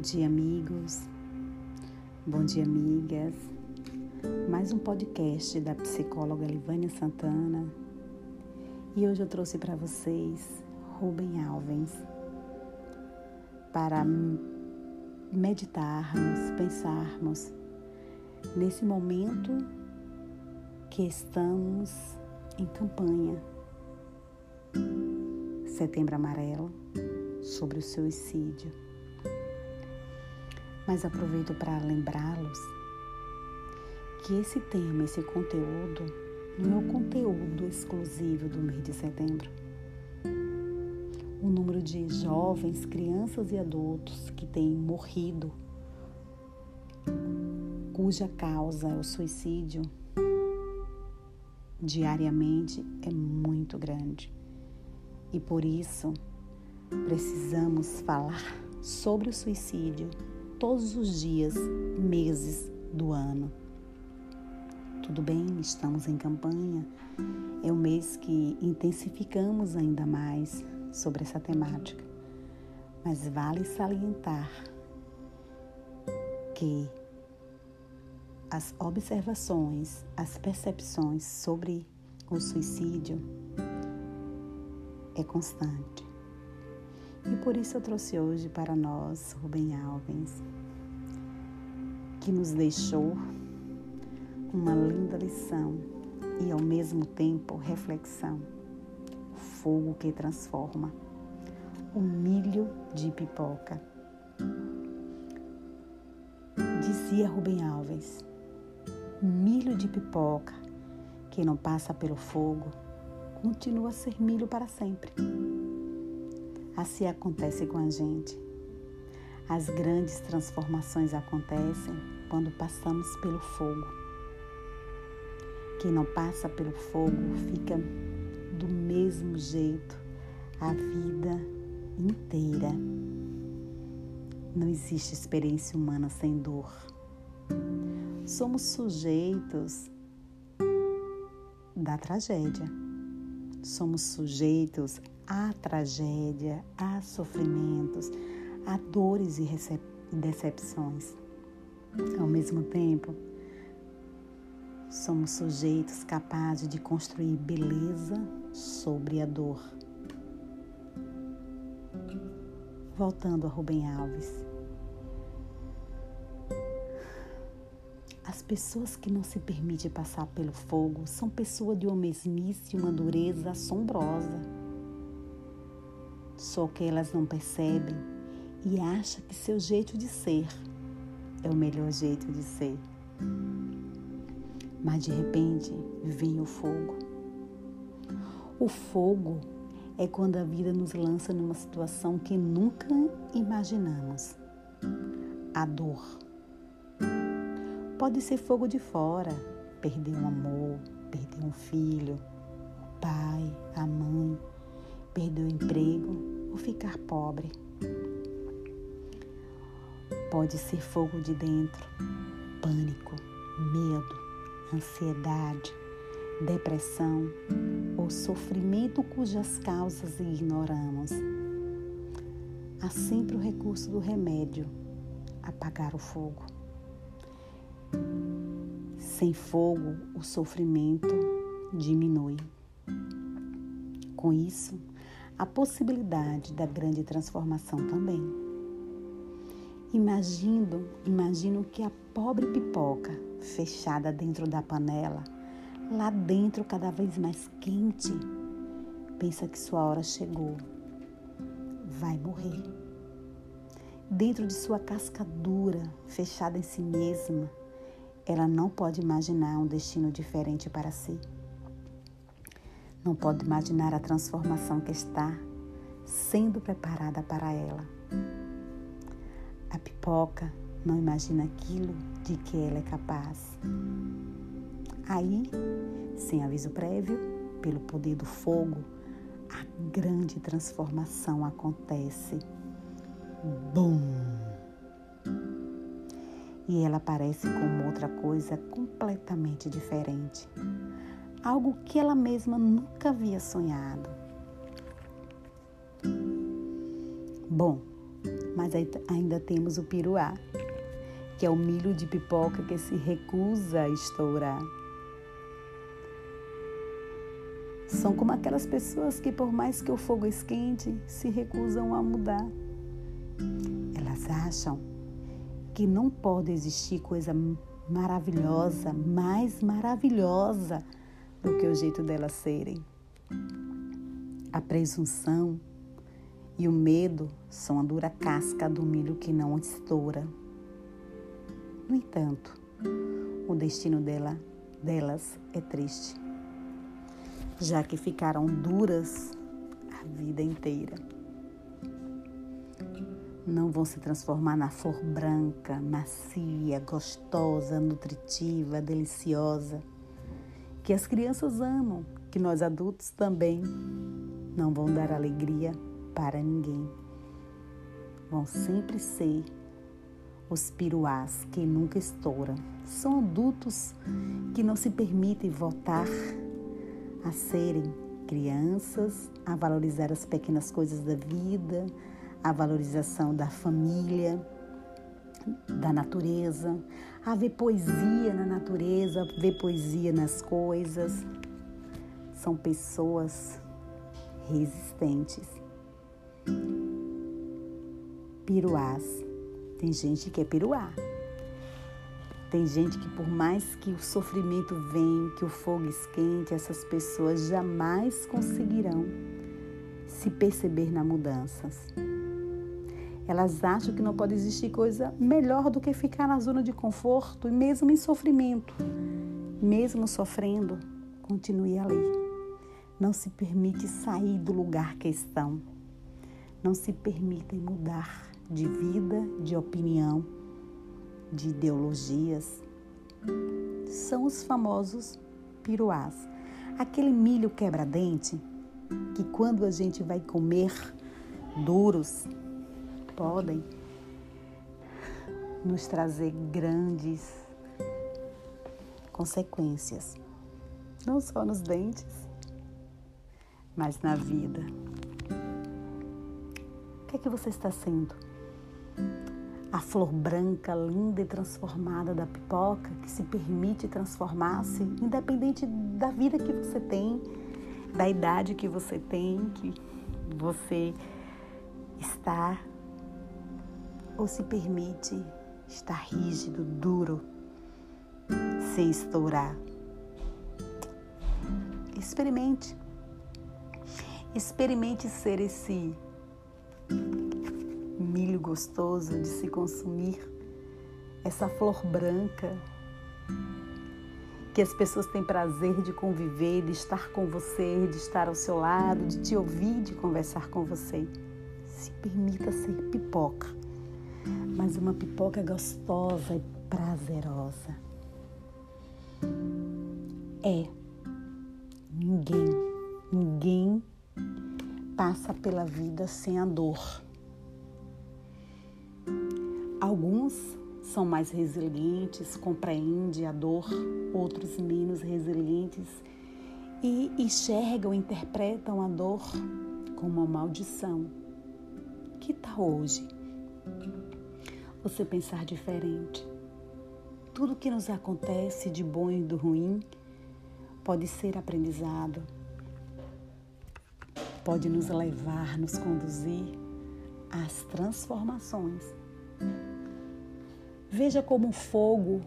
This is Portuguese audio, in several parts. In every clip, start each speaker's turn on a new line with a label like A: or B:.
A: dia, amigos. Bom dia, amigas. Mais um podcast da psicóloga Livânia Santana. E hoje eu trouxe para vocês Rubem Alves para meditarmos, pensarmos nesse momento que estamos em campanha. Setembro Amarelo sobre o suicídio mas aproveito para lembrá-los que esse tema, esse conteúdo, não é o conteúdo exclusivo do mês de setembro. O número de jovens, crianças e adultos que têm morrido, cuja causa é o suicídio, diariamente é muito grande. E por isso precisamos falar sobre o suicídio todos os dias, meses do ano. Tudo bem, estamos em campanha. É um mês que intensificamos ainda mais sobre essa temática. Mas vale salientar que as observações, as percepções sobre o suicídio é constante. E por isso eu trouxe hoje para nós Rubem Alves, que nos deixou uma linda lição e ao mesmo tempo reflexão. Fogo que transforma. O milho de pipoca. Dizia Rubem Alves: milho de pipoca que não passa pelo fogo continua a ser milho para sempre. Assim acontece com a gente. As grandes transformações acontecem quando passamos pelo fogo. Quem não passa pelo fogo fica do mesmo jeito a vida inteira. Não existe experiência humana sem dor. Somos sujeitos da tragédia. Somos sujeitos Há tragédia, há sofrimentos, há dores e decepções. Ao mesmo tempo, somos sujeitos capazes de construir beleza sobre a dor. Voltando a Rubem Alves. As pessoas que não se permitem passar pelo fogo são pessoas de uma mesmice e uma dureza assombrosa só que elas não percebem e acham que seu jeito de ser é o melhor jeito de ser. Mas de repente vem o fogo. O fogo é quando a vida nos lança numa situação que nunca imaginamos. A dor. Pode ser fogo de fora, perder um amor, perder um filho, o pai, a mãe, perder o emprego ficar pobre. Pode ser fogo de dentro, pânico, medo, ansiedade, depressão ou sofrimento cujas causas ignoramos. Há sempre o recurso do remédio, apagar o fogo. Sem fogo, o sofrimento diminui. Com isso, a possibilidade da grande transformação também. Imagino, imagino que a pobre pipoca fechada dentro da panela, lá dentro cada vez mais quente, pensa que sua hora chegou. Vai morrer. Dentro de sua casca dura, fechada em si mesma, ela não pode imaginar um destino diferente para si. Não pode imaginar a transformação que está sendo preparada para ela. A pipoca não imagina aquilo de que ela é capaz. Aí, sem aviso prévio, pelo poder do fogo, a grande transformação acontece. Bum! E ela aparece como outra coisa completamente diferente algo que ela mesma nunca havia sonhado. Bom, Mas ainda temos o piruá, que é o milho de pipoca que se recusa a estourar. São como aquelas pessoas que, por mais que o fogo esquente, se recusam a mudar. Elas acham que não pode existir coisa maravilhosa, mais maravilhosa do que o jeito delas serem. A presunção e o medo são a dura casca do milho que não estoura. No entanto, o destino dela, delas é triste, já que ficaram duras a vida inteira. Não vão se transformar na flor branca, macia, gostosa, nutritiva, deliciosa que as crianças amam, que nós adultos também não vão dar alegria para ninguém. Vão sempre ser os piruás que nunca estouram. São adultos que não se permitem voltar a serem crianças, a valorizar as pequenas coisas da vida, a valorização da família, da natureza, a ver poesia na natureza, ver poesia nas coisas. São pessoas resistentes. Piruás. Tem gente que é piruá. Tem gente que, por mais que o sofrimento venha, que o fogo esquente, essas pessoas jamais conseguirão se perceber na mudanças. Elas acham que não pode existir coisa melhor do que ficar na zona de conforto e mesmo em sofrimento, mesmo sofrendo, continue ali. Não se permite sair do lugar que estão. Não se permitem mudar de vida, de opinião, de ideologias. São os famosos piruás. Aquele milho quebra-dente que quando a gente vai comer duros, podem nos trazer grandes consequências, não só nos dentes, mas na vida. O que é que você está sendo? A flor branca, linda e transformada da pipoca que se permite transformar-se, independente da vida que você tem, da idade que você tem, que você está ou se permite estar rígido, duro, sem estourar. Experimente. Experimente ser esse milho gostoso de se consumir, essa flor branca que as pessoas têm prazer de conviver, de estar com você, de estar ao seu lado, de te ouvir, de conversar com você. Se permita ser pipoca uma pipoca gostosa e prazerosa. É. Ninguém, ninguém passa pela vida sem a dor. Alguns são mais resilientes, compreendem a dor, outros menos resilientes e enxergam, interpretam a dor como uma maldição. Que tal hoje? Você pensar diferente. Tudo que nos acontece de bom e do ruim pode ser aprendizado, pode nos levar, nos conduzir às transformações. Veja como o fogo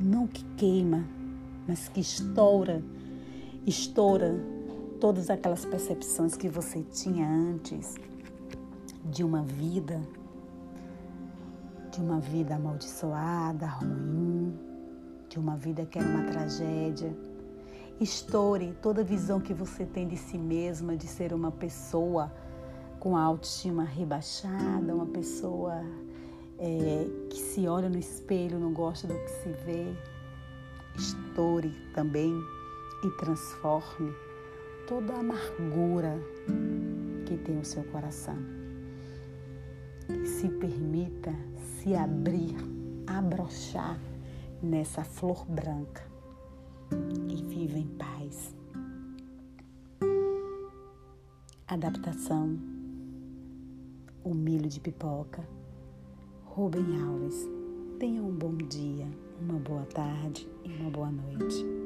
A: não que queima, mas que estoura, estoura todas aquelas percepções que você tinha antes de uma vida de uma vida amaldiçoada, ruim, de uma vida que era uma tragédia. Estoure toda a visão que você tem de si mesma, de ser uma pessoa com a autoestima rebaixada, uma pessoa é, que se olha no espelho, não gosta do que se vê. Estoure também e transforme toda a amargura que tem o seu coração. Se permita se abrir, abrochar nessa flor branca e viva em paz. Adaptação: o milho de pipoca Rubem Alves. Tenha um bom dia, uma boa tarde e uma boa noite.